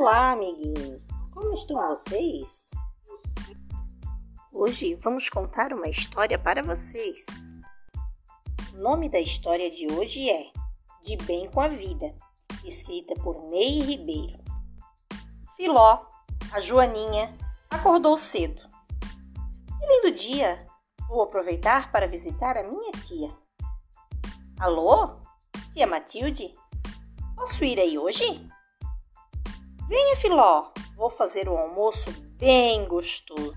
Olá, amiguinhos! Como estão vocês? Hoje vamos contar uma história para vocês. O nome da história de hoje é De Bem com a Vida, escrita por Ney Ribeiro. Filó, a Joaninha, acordou cedo. Que lindo dia! Vou aproveitar para visitar a minha tia. Alô? Tia Matilde? Posso ir aí hoje? Venha, Filó, vou fazer um almoço bem gostoso.